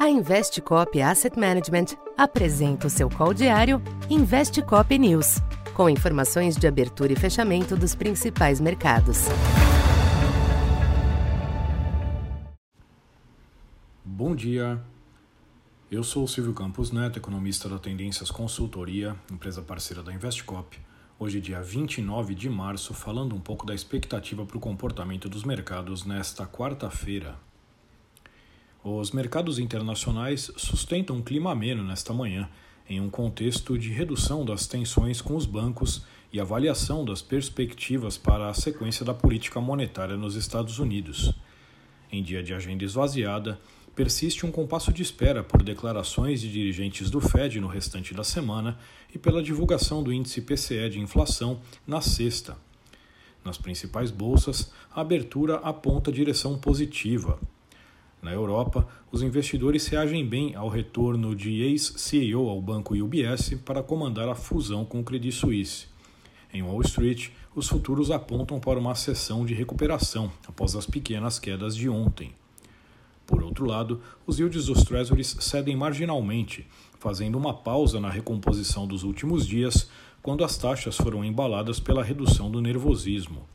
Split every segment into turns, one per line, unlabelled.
A Investcop Asset Management apresenta o seu call diário Investcop News, com informações de abertura e fechamento dos principais mercados.
Bom dia. Eu sou o Silvio Campos Neto, economista da Tendências Consultoria, empresa parceira da Investcop. Hoje, dia 29 de março, falando um pouco da expectativa para o comportamento dos mercados nesta quarta-feira, os mercados internacionais sustentam um clima ameno nesta manhã, em um contexto de redução das tensões com os bancos e avaliação das perspectivas para a sequência da política monetária nos Estados Unidos. Em dia de agenda esvaziada, persiste um compasso de espera por declarações de dirigentes do Fed no restante da semana e pela divulgação do índice PCE de inflação na sexta. Nas principais bolsas, a abertura aponta direção positiva. Na Europa, os investidores reagem bem ao retorno de ex-CEO ao banco UBS para comandar a fusão com o Credit Suisse. Em Wall Street, os futuros apontam para uma sessão de recuperação após as pequenas quedas de ontem. Por outro lado, os yields dos Treasuries cedem marginalmente, fazendo uma pausa na recomposição dos últimos dias, quando as taxas foram embaladas pela redução do nervosismo.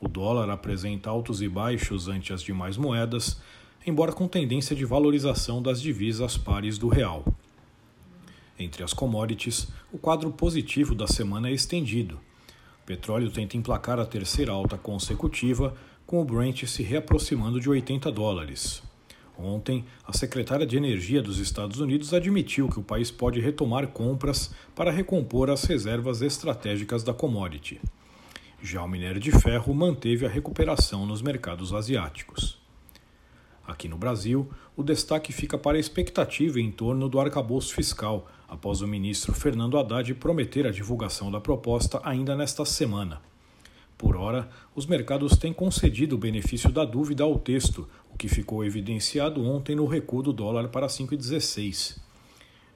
O dólar apresenta altos e baixos ante as demais moedas, embora com tendência de valorização das divisas pares do real. Entre as commodities, o quadro positivo da semana é estendido. O petróleo tenta emplacar a terceira alta consecutiva, com o Brent se reaproximando de 80 dólares. Ontem, a secretária de Energia dos Estados Unidos admitiu que o país pode retomar compras para recompor as reservas estratégicas da commodity. Já o minério de ferro manteve a recuperação nos mercados asiáticos. Aqui no Brasil, o destaque fica para a expectativa em torno do arcabouço fiscal, após o ministro Fernando Haddad prometer a divulgação da proposta ainda nesta semana. Por ora, os mercados têm concedido o benefício da dúvida ao texto, o que ficou evidenciado ontem no recuo do dólar para 5,16.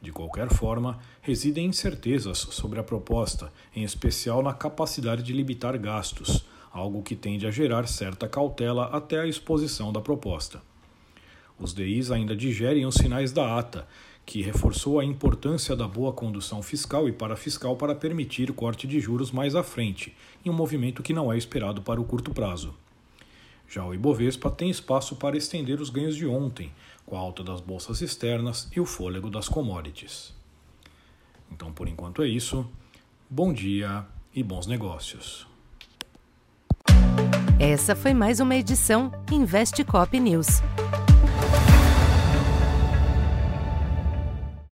De qualquer forma, residem incertezas sobre a proposta, em especial na capacidade de limitar gastos, algo que tende a gerar certa cautela até a exposição da proposta. Os DIs ainda digerem os sinais da ata, que reforçou a importância da boa condução fiscal e parafiscal para permitir corte de juros mais à frente, em um movimento que não é esperado para o curto prazo. Já o Ibovespa tem espaço para estender os ganhos de ontem, com a alta das bolsas externas e o fôlego das commodities. Então, por enquanto é isso. Bom dia e bons negócios.
Essa foi mais uma edição Investe Cop News.